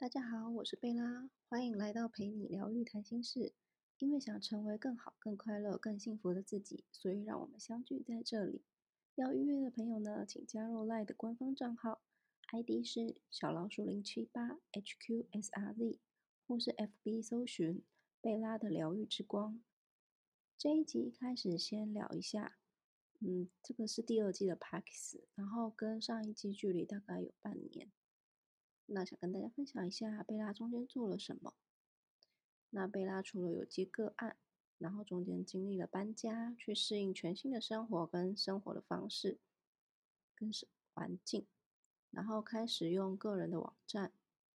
大家好，我是贝拉，欢迎来到陪你疗愈谈心事。因为想成为更好、更快乐、更幸福的自己，所以让我们相聚在这里。要预约的朋友呢，请加入 LINE 的官方账号，ID 是小老鼠零七八 HQSRZ，或是 FB 搜寻贝拉的疗愈之光。这一集开始先聊一下，嗯，这个是第二季的 Pax，然后跟上一季距离大概有半年。那想跟大家分享一下贝拉中间做了什么。那贝拉除了有接个案，然后中间经历了搬家，去适应全新的生活跟生活的方式，跟环境，然后开始用个人的网站，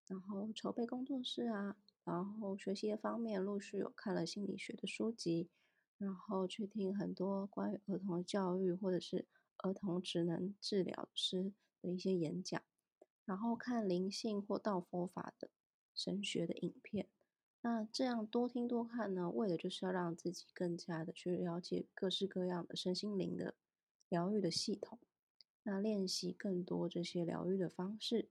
然后筹备工作室啊，然后学习的方面陆续有看了心理学的书籍，然后去听很多关于儿童教育或者是儿童职能治疗师的一些演讲。然后看灵性或道佛法的神学的影片，那这样多听多看呢，为的就是要让自己更加的去了解各式各样的身心灵的疗愈的系统，那练习更多这些疗愈的方式。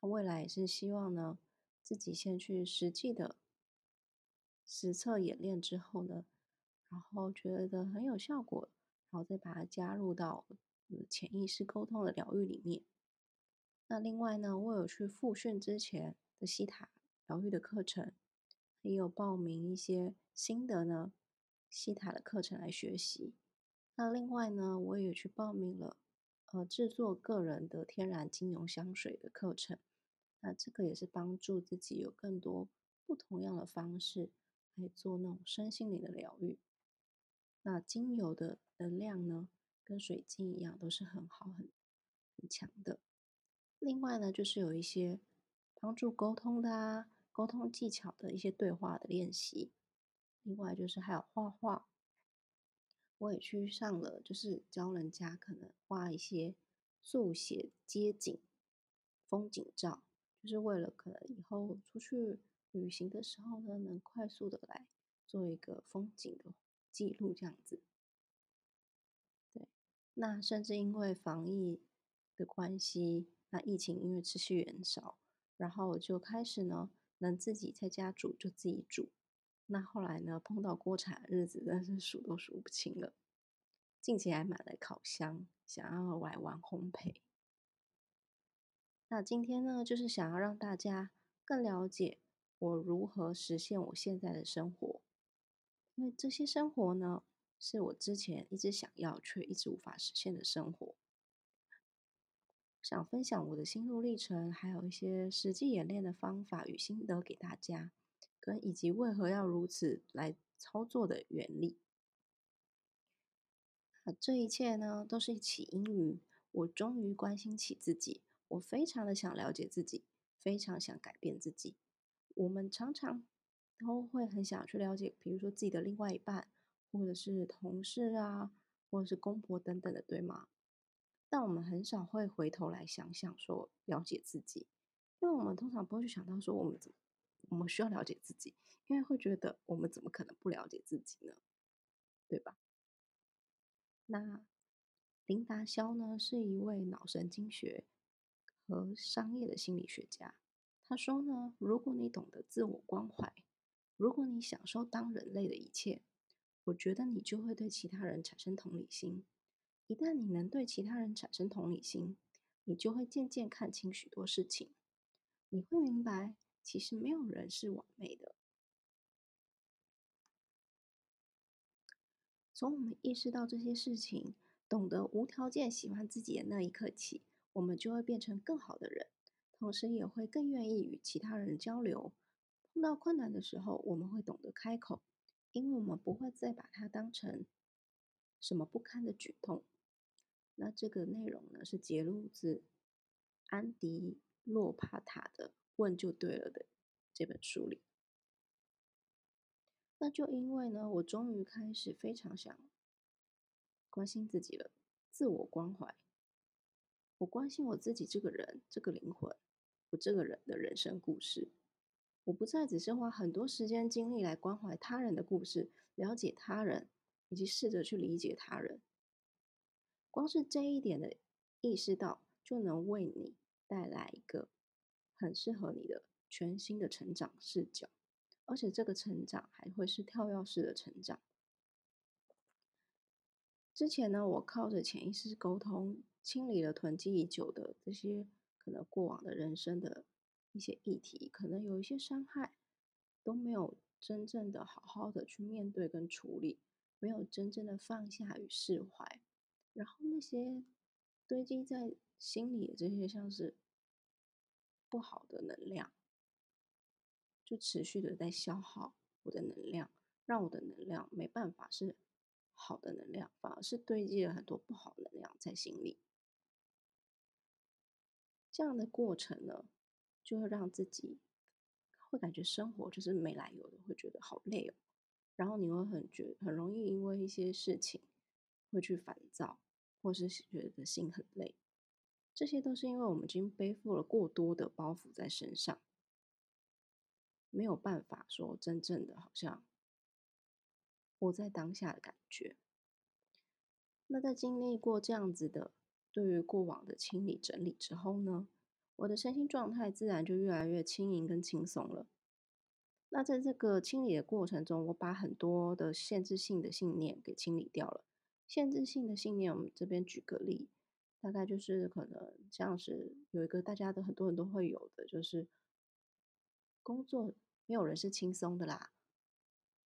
未来也是希望呢，自己先去实际的实测演练之后呢，然后觉得很有效果，然后再把它加入到潜意识沟通的疗愈里面。那另外呢，我有去复训之前的西塔疗愈的课程，也有报名一些新的呢西塔的课程来学习。那另外呢，我也去报名了呃制作个人的天然精油香水的课程。那这个也是帮助自己有更多不同样的方式来做那种身心灵的疗愈。那精油的能量呢，跟水晶一样，都是很好很很强的。另外呢，就是有一些帮助沟通的啊，沟通技巧的一些对话的练习。另外就是还有画画，我也去上了，就是教人家可能画一些速写街景、风景照，就是为了可能以后出去旅行的时候呢，能快速的来做一个风景的记录这样子。对，那甚至因为防疫的关系。那疫情因为持续延烧，然后我就开始呢，能自己在家煮就自己煮。那后来呢，碰到锅铲日子，真是数都数不清了。近期还买了烤箱，想要来玩烘焙。那今天呢，就是想要让大家更了解我如何实现我现在的生活，因为这些生活呢，是我之前一直想要却一直无法实现的生活。想分享我的心路历程，还有一些实际演练的方法与心得给大家，跟以及为何要如此来操作的原理。这一切呢，都是起因于我终于关心起自己，我非常的想了解自己，非常想改变自己。我们常常都会很想去了解，比如说自己的另外一半，或者是同事啊，或者是公婆等等的，对吗？但我们很少会回头来想想说了解自己，因为我们通常不会去想到说我们怎么我们需要了解自己，因为会觉得我们怎么可能不了解自己呢？对吧？那林达肖呢是一位脑神经学和商业的心理学家，他说呢，如果你懂得自我关怀，如果你享受当人类的一切，我觉得你就会对其他人产生同理心。一旦你能对其他人产生同理心，你就会渐渐看清许多事情。你会明白，其实没有人是完美的。从我们意识到这些事情，懂得无条件喜欢自己的那一刻起，我们就会变成更好的人，同时也会更愿意与其他人交流。碰到困难的时候，我们会懂得开口，因为我们不会再把它当成什么不堪的举动。那这个内容呢，是节录自安迪洛帕塔的《问就对了》的这本书里。那就因为呢，我终于开始非常想关心自己了，自我关怀。我关心我自己这个人，这个灵魂，我这个人的人生故事。我不再只是花很多时间精力来关怀他人的故事，了解他人，以及试着去理解他人。光是这一点的意识到，就能为你带来一个很适合你的全新的成长视角，而且这个成长还会是跳跃式的成长。之前呢，我靠着潜意识沟通，清理了囤积已久的这些可能过往的人生的一些议题，可能有一些伤害都没有真正的好好的去面对跟处理，没有真正的放下与释怀，然后那些堆积在心里的这些像是不好的能量，就持续的在消耗我的能量，让我的能量没办法是。好的能量反而是堆积了很多不好能量在心里，这样的过程呢，就会让自己会感觉生活就是没来由的，会觉得好累哦。然后你会很觉很容易因为一些事情会去烦躁，或是觉得心很累，这些都是因为我们已经背负了过多的包袱在身上，没有办法说真正的好像。活在当下的感觉。那在经历过这样子的对于过往的清理整理之后呢，我的身心状态自然就越来越轻盈跟轻松了。那在这个清理的过程中，我把很多的限制性的信念给清理掉了。限制性的信念，我们这边举个例，大概就是可能像是有一个大家都很多人都会有的，就是工作没有人是轻松的啦，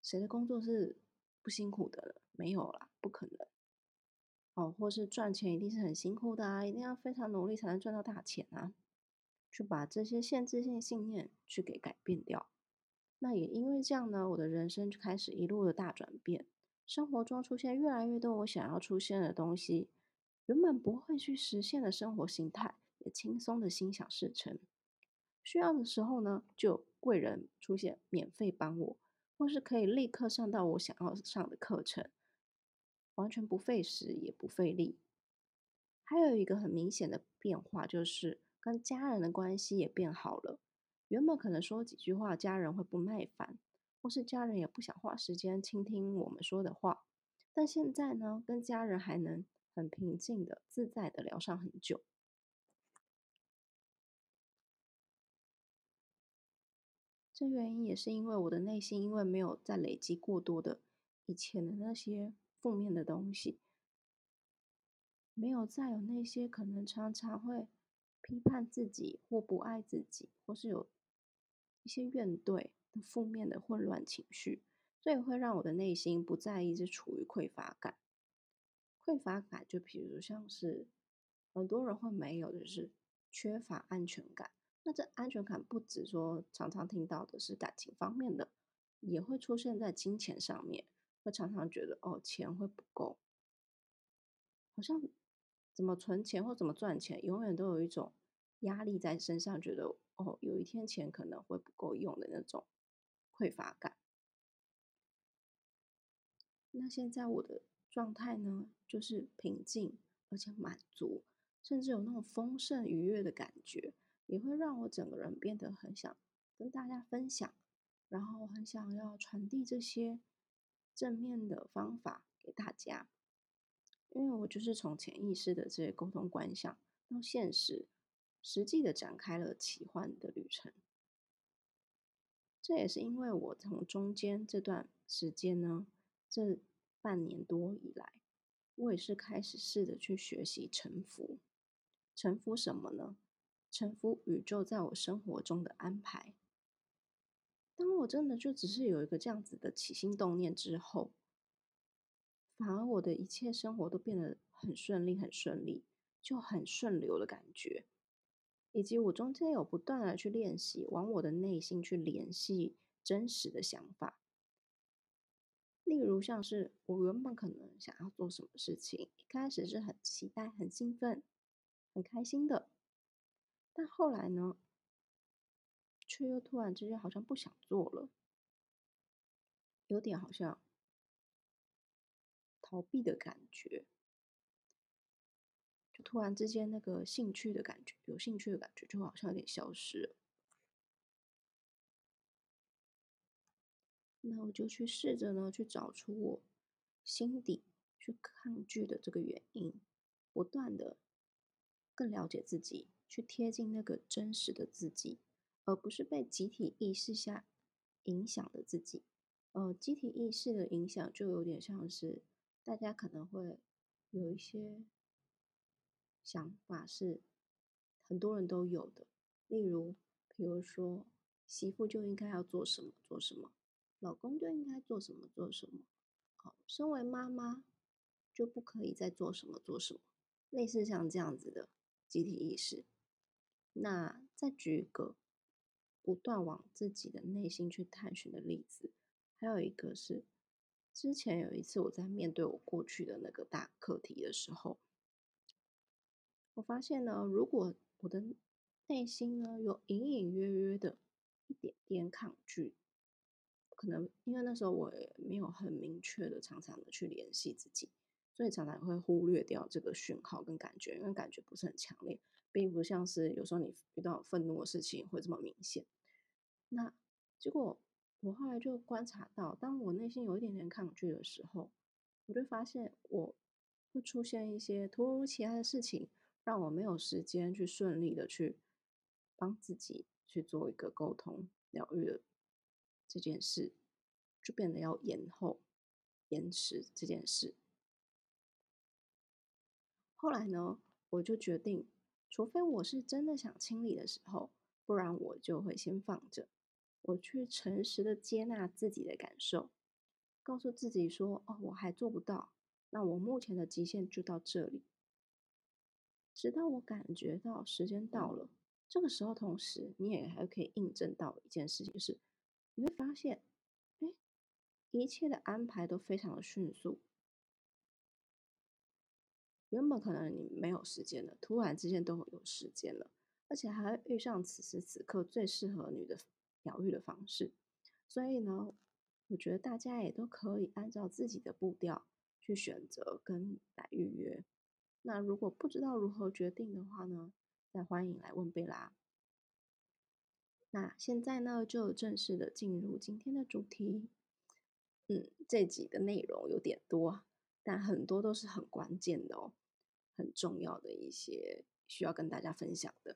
谁的工作是？不辛苦的了，没有啦，不可能。哦，或是赚钱一定是很辛苦的啊，一定要非常努力才能赚到大钱啊。去把这些限制性信念去给改变掉。那也因为这样呢，我的人生就开始一路的大转变，生活中出现越来越多我想要出现的东西，原本不会去实现的生活形态，也轻松的心想事成。需要的时候呢，就贵人出现，免费帮我。或是可以立刻上到我想要上的课程，完全不费时也不费力。还有一个很明显的变化，就是跟家人的关系也变好了。原本可能说几句话，家人会不耐烦，或是家人也不想花时间倾听我们说的话。但现在呢，跟家人还能很平静的、自在的聊上很久。这原因也是因为我的内心，因为没有再累积过多的以前的那些负面的东西，没有再有那些可能常常会批判自己或不爱自己，或是有一些怨怼负面的混乱情绪，所以会让我的内心不再一直处于匮乏感。匮乏感就比如像是很多人会没有的是缺乏安全感。那这安全感不止说常常听到的是感情方面的，也会出现在金钱上面，会常常觉得哦钱会不够，好像怎么存钱或怎么赚钱，永远都有一种压力在身上，觉得哦有一天钱可能会不够用的那种匮乏感。那现在我的状态呢，就是平静而且满足，甚至有那种丰盛愉悦的感觉。也会让我整个人变得很想跟大家分享，然后很想要传递这些正面的方法给大家，因为我就是从潜意识的这些沟通观想到现实，实际的展开了奇幻的旅程。这也是因为我从中间这段时间呢，这半年多以来，我也是开始试着去学习臣服，臣服什么呢？臣服宇宙在我生活中的安排。当我真的就只是有一个这样子的起心动念之后，反而我的一切生活都变得很顺利、很顺利，就很顺流的感觉。以及我中间有不断的去练习，往我的内心去联系真实的想法。例如像是我原本可能想要做什么事情，一开始是很期待、很兴奋、很开心的。但后来呢，却又突然之间好像不想做了，有点好像逃避的感觉，就突然之间那个兴趣的感觉，有兴趣的感觉就好像有点消失了。那我就去试着呢，去找出我心底去抗拒的这个原因，不断的更了解自己。去贴近那个真实的自己，而不是被集体意识下影响的自己。呃，集体意识的影响就有点像是大家可能会有一些想法是很多人都有的，例如，比如说媳妇就应该要做什么做什么，老公就应该做什么做什么，好，身为妈妈就不可以再做什么做什么，类似像这样子的集体意识。那再举一个不断往自己的内心去探寻的例子。还有一个是，之前有一次我在面对我过去的那个大课题的时候，我发现呢，如果我的内心呢有隐隐约约的一点点抗拒，可能因为那时候我也没有很明确的、常常的去联系自己，所以常常会忽略掉这个讯号跟感觉，因为感觉不是很强烈，并不像是有时候你遇到愤怒的事情会这么明显。那结果。我后来就观察到，当我内心有一点点抗拒的时候，我就发现我会出现一些突如其来的事情，让我没有时间去顺利的去帮自己去做一个沟通疗愈的这件事，就变得要延后、延迟这件事。后来呢，我就决定，除非我是真的想清理的时候，不然我就会先放着。我去诚实的接纳自己的感受，告诉自己说：“哦，我还做不到，那我目前的极限就到这里。”直到我感觉到时间到了，这个时候，同时你也还可以印证到一件事情，就是你会发现，哎，一切的安排都非常的迅速。原本可能你没有时间了，突然之间都有时间了，而且还会遇上此时此刻最适合你的。疗愈的方式，所以呢，我觉得大家也都可以按照自己的步调去选择跟来预约。那如果不知道如何决定的话呢，再欢迎来问贝拉。那现在呢，就正式的进入今天的主题。嗯，这集的内容有点多，但很多都是很关键的哦，很重要的一些需要跟大家分享的。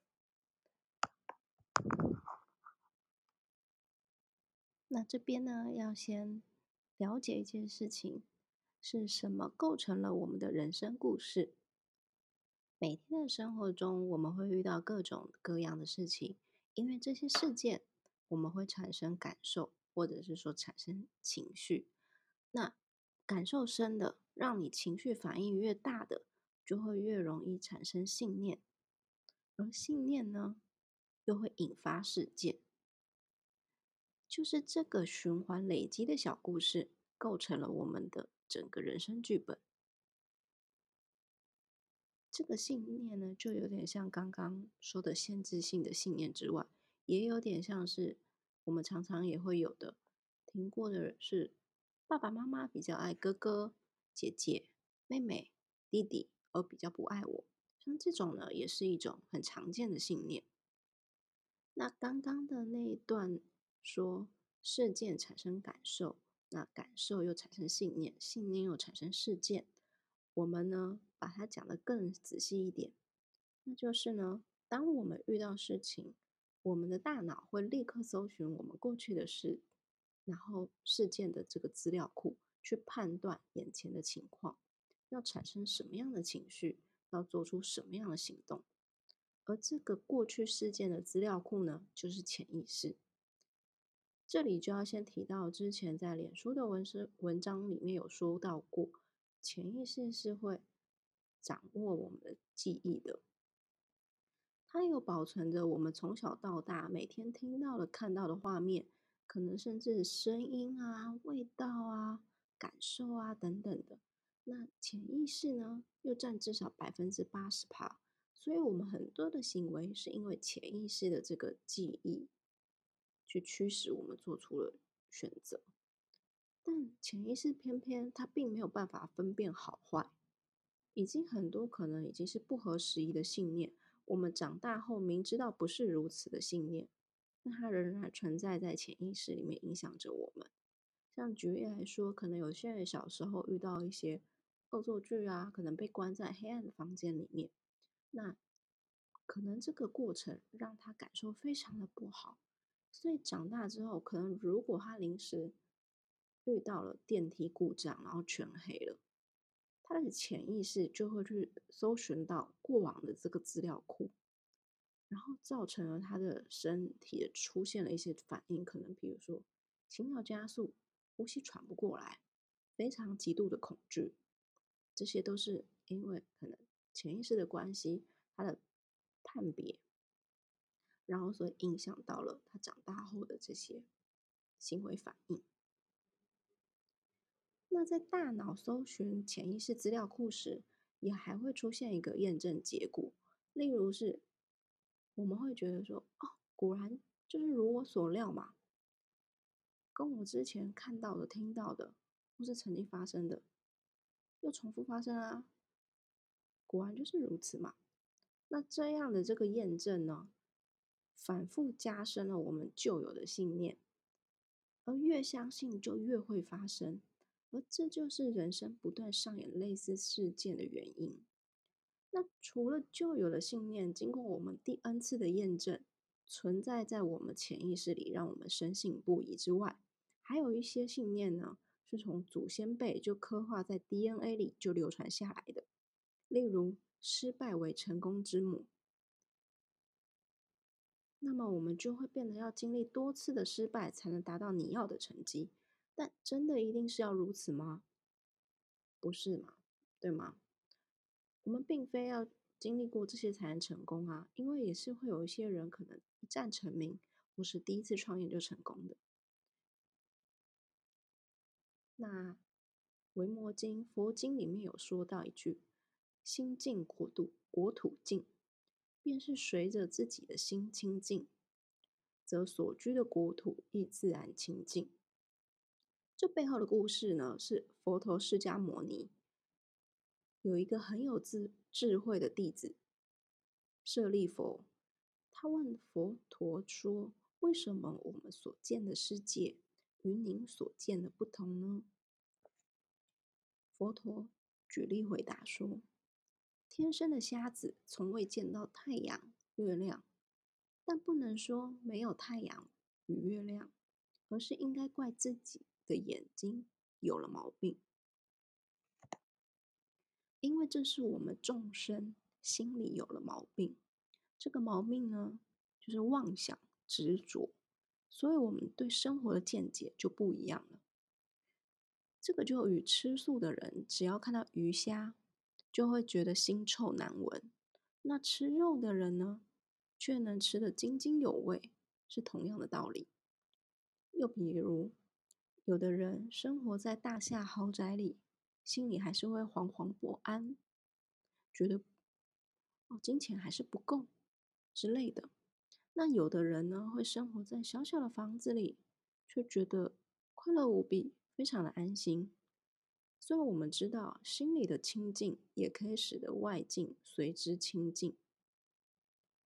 那这边呢，要先了解一件事情，是什么构成了我们的人生故事？每天的生活中，我们会遇到各种各样的事情，因为这些事件，我们会产生感受，或者是说产生情绪。那感受深的，让你情绪反应越大的，就会越容易产生信念，而信念呢，又会引发事件。就是这个循环累积的小故事，构成了我们的整个人生剧本。这个信念呢，就有点像刚刚说的限制性的信念之外，也有点像是我们常常也会有的，听过的是爸爸妈妈比较爱哥哥、姐姐、妹妹、弟弟，而比较不爱我。像这种呢，也是一种很常见的信念。那刚刚的那一段。说事件产生感受，那感受又产生信念，信念又产生事件。我们呢，把它讲得更仔细一点，那就是呢，当我们遇到事情，我们的大脑会立刻搜寻我们过去的事，然后事件的这个资料库，去判断眼前的情况，要产生什么样的情绪，要做出什么样的行动。而这个过去事件的资料库呢，就是潜意识。这里就要先提到，之前在脸书的文诗文章里面有说到过，潜意识是会掌握我们的记忆的，它有保存着我们从小到大每天听到的、看到的画面，可能甚至声音啊、味道啊、感受啊等等的。那潜意识呢，又占至少百分之八十趴，所以我们很多的行为是因为潜意识的这个记忆。去驱使我们做出了选择，但潜意识偏偏它并没有办法分辨好坏，已经很多可能已经是不合时宜的信念。我们长大后明知道不是如此的信念，但它仍然存在在潜意识里面影响着我们。像举例来说，可能有些人小时候遇到一些恶作剧啊，可能被关在黑暗的房间里面，那可能这个过程让他感受非常的不好，所以长大之后，可能如果他临时遇到了电梯故障，然后全黑了，他的潜意识就会去搜寻到过往的这个资料库，然后造成了他的身体出现了一些反应，可能比如说心跳加速、呼吸喘不过来、非常极度的恐惧，这些都是因为可能潜意识的关系，他的判别，然后所以影响到了他长大后的这些行为反应。那在大脑搜寻潜意识资料库时，也还会出现一个验证结果，例如是，我们会觉得说，哦，果然就是如我所料嘛，跟我之前看到的、听到的，或是曾经发生的，又重复发生啊，果然就是如此嘛。那这样的这个验证呢，反复加深了我们旧有的信念，而越相信就越会发生。而这就是人生不断上演类似事件的原因。那除了旧有的信念，经过我们第 N 次的验证，存在在我们潜意识里，让我们深信不疑之外，还有一些信念呢，是从祖先辈就刻画在 DNA 里就流传下来的。例如，失败为成功之母，那么我们就会变得要经历多次的失败，才能达到你要的成绩。但真的一定是要如此吗？不是嘛，对吗？我们并非要经历过这些才能成功啊，因为也是会有一些人可能一战成名，或是第一次创业就成功的。那《维摩经》佛经里面有说到一句：“心净国土国土净，便是随着自己的心清净，则所居的国土亦自然清净。”这背后的故事呢，是佛陀释迦牟尼有一个很有智智慧的弟子舍利佛，他问佛陀说：“为什么我们所见的世界与您所见的不同呢？”佛陀举例回答说：“天生的瞎子从未见到太阳、月亮，但不能说没有太阳与月亮，而是应该怪自己。”的眼睛有了毛病，因为这是我们众生心里有了毛病。这个毛病呢，就是妄想执着，所以我们对生活的见解就不一样了。这个就与吃素的人，只要看到鱼虾，就会觉得腥臭难闻；那吃肉的人呢，却能吃得津津有味，是同样的道理。又比如。有的人生活在大厦豪宅里，心里还是会惶惶不安，觉得哦金钱还是不够之类的。那有的人呢，会生活在小小的房子里，却觉得快乐无比，非常的安心。所以，我们知道，心里的清净也可以使得外境随之清净。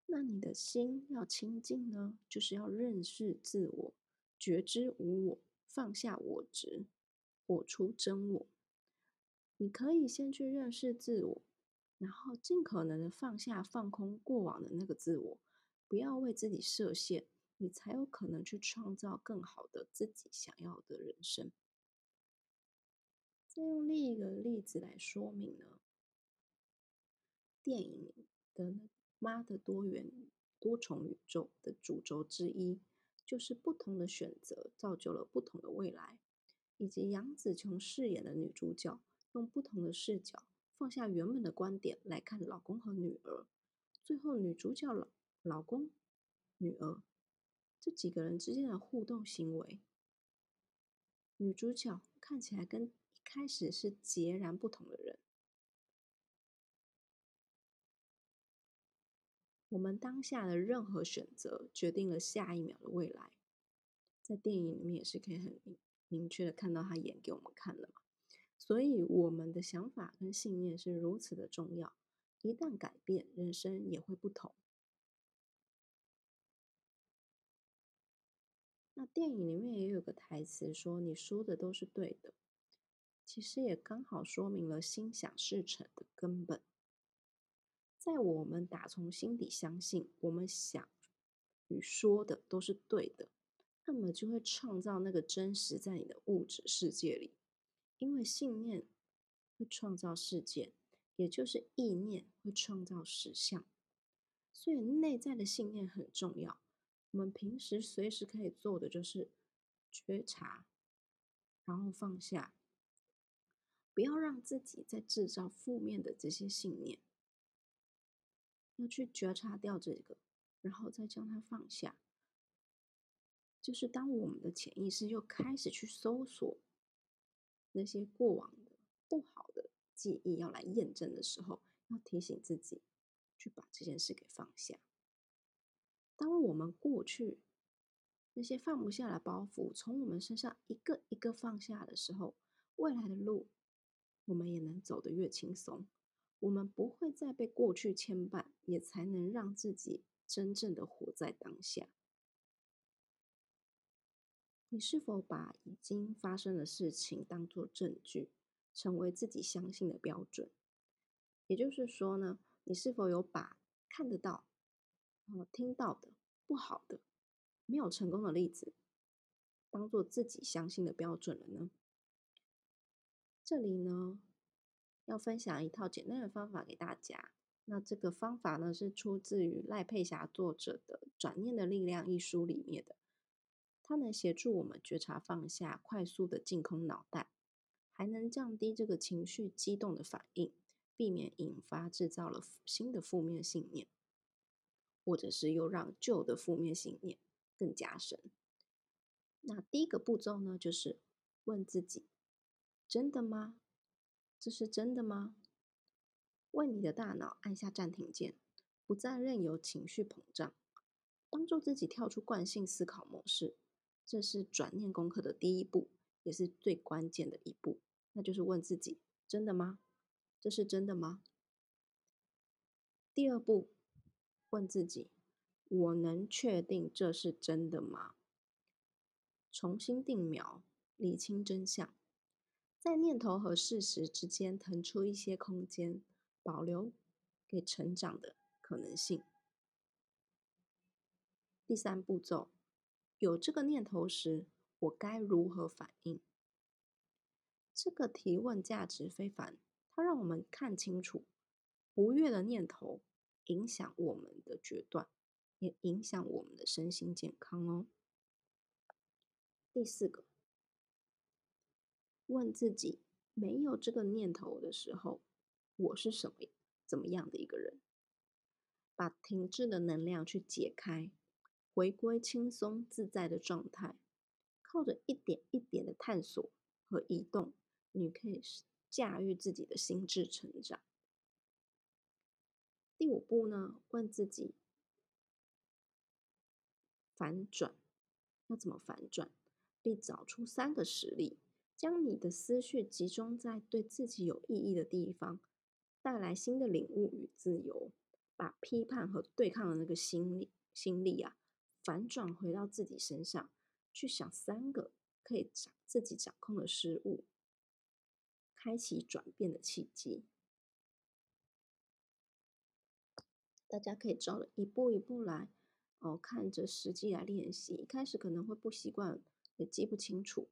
那你的心要清净呢，就是要认识自我，觉知无我。放下我执，我出真我。你可以先去认识自我，然后尽可能的放下、放空过往的那个自我，不要为自己设限，你才有可能去创造更好的自己想要的人生。再用另一个例子来说明呢，电影的《妈的多元多重宇宙》的主轴之一。就是不同的选择造就了不同的未来，以及杨紫琼饰演的女主角用不同的视角放下原本的观点来看老公和女儿，最后女主角老老公、女儿这几个人之间的互动行为，女主角看起来跟一开始是截然不同的人。我们当下的任何选择，决定了下一秒的未来。在电影里面也是可以很明明确的看到他演给我们看的嘛。所以我们的想法跟信念是如此的重要，一旦改变，人生也会不同。那电影里面也有个台词说：“你说的都是对的。”其实也刚好说明了心想事成的根本。在我们打从心底相信，我们想与说的都是对的，那么就会创造那个真实在你的物质世界里。因为信念会创造事件，也就是意念会创造实相。所以内在的信念很重要。我们平时随时可以做的就是觉察，然后放下，不要让自己在制造负面的这些信念。要去觉察掉这个，然后再将它放下。就是当我们的潜意识又开始去搜索那些过往的不好的记忆，要来验证的时候，要提醒自己去把这件事给放下。当我们过去那些放不下的包袱从我们身上一个一个放下的时候，未来的路我们也能走得越轻松。我们不会再被过去牵绊，也才能让自己真正的活在当下。你是否把已经发生的事情当作证据，成为自己相信的标准？也就是说呢，你是否有把看得到、哦听到的不好的、没有成功的例子，当做自己相信的标准了呢？这里呢？要分享一套简单的方法给大家。那这个方法呢，是出自于赖佩霞作者的《转念的力量》一书里面的。它能协助我们觉察放下，快速的净空脑袋，还能降低这个情绪激动的反应，避免引发制造了新的负面信念，或者是又让旧的负面信念更加深。那第一个步骤呢，就是问自己：真的吗？这是真的吗？为你的大脑按下暂停键，不再任由情绪膨胀，帮助自己跳出惯性思考模式。这是转念功课的第一步，也是最关键的一步。那就是问自己：真的吗？这是真的吗？第二步，问自己：我能确定这是真的吗？重新定秒，理清真相。在念头和事实之间腾出一些空间，保留给成长的可能性。第三步骤，有这个念头时，我该如何反应？这个提问价值非凡，它让我们看清楚不悦的念头影响我们的决断，也影响我们的身心健康哦。第四个。问自己：没有这个念头的时候，我是什么、怎么样的一个人？把停滞的能量去解开，回归轻松自在的状态。靠着一点一点的探索和移动，你可以驾驭自己的心智成长。第五步呢？问自己：反转要怎么反转？并找出三个实例。将你的思绪集中在对自己有意义的地方，带来新的领悟与自由。把批判和对抗的那个心理心力啊，反转回到自己身上，去想三个可以自己掌控的事物，开启转变的契机。大家可以照着一步一步来哦，看着实际来练习。一开始可能会不习惯，也记不清楚。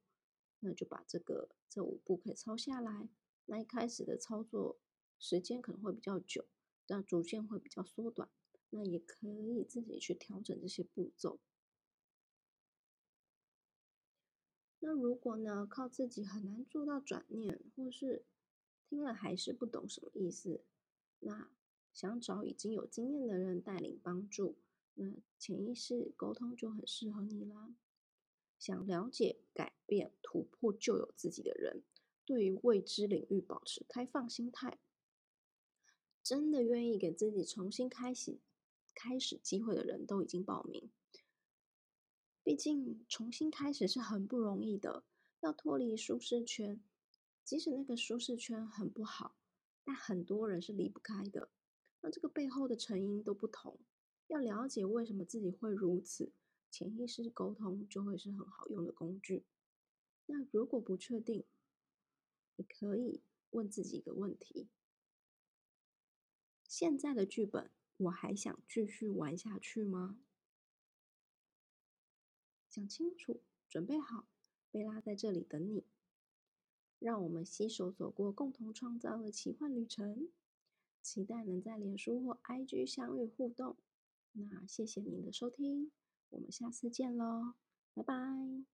那就把这个这五步可以抄下来。那一开始的操作时间可能会比较久，但逐渐会比较缩短。那也可以自己去调整这些步骤。那如果呢，靠自己很难做到转念，或是听了还是不懂什么意思，那想找已经有经验的人带领帮助，那潜意识沟通就很适合你啦。想了解、改变、突破旧有自己的人，对于未知领域保持开放心态，真的愿意给自己重新开始、开始机会的人都已经报名。毕竟重新开始是很不容易的，要脱离舒适圈，即使那个舒适圈很不好，但很多人是离不开的。那这个背后的成因都不同，要了解为什么自己会如此。潜意识沟通就会是很好用的工具。那如果不确定，你可以问自己一个问题：现在的剧本我还想继续玩下去吗？想清楚，准备好，贝拉在这里等你。让我们携手走过共同创造的奇幻旅程。期待能在脸书或 IG 相遇互动。那谢谢您的收听，我们下次见喽，拜拜。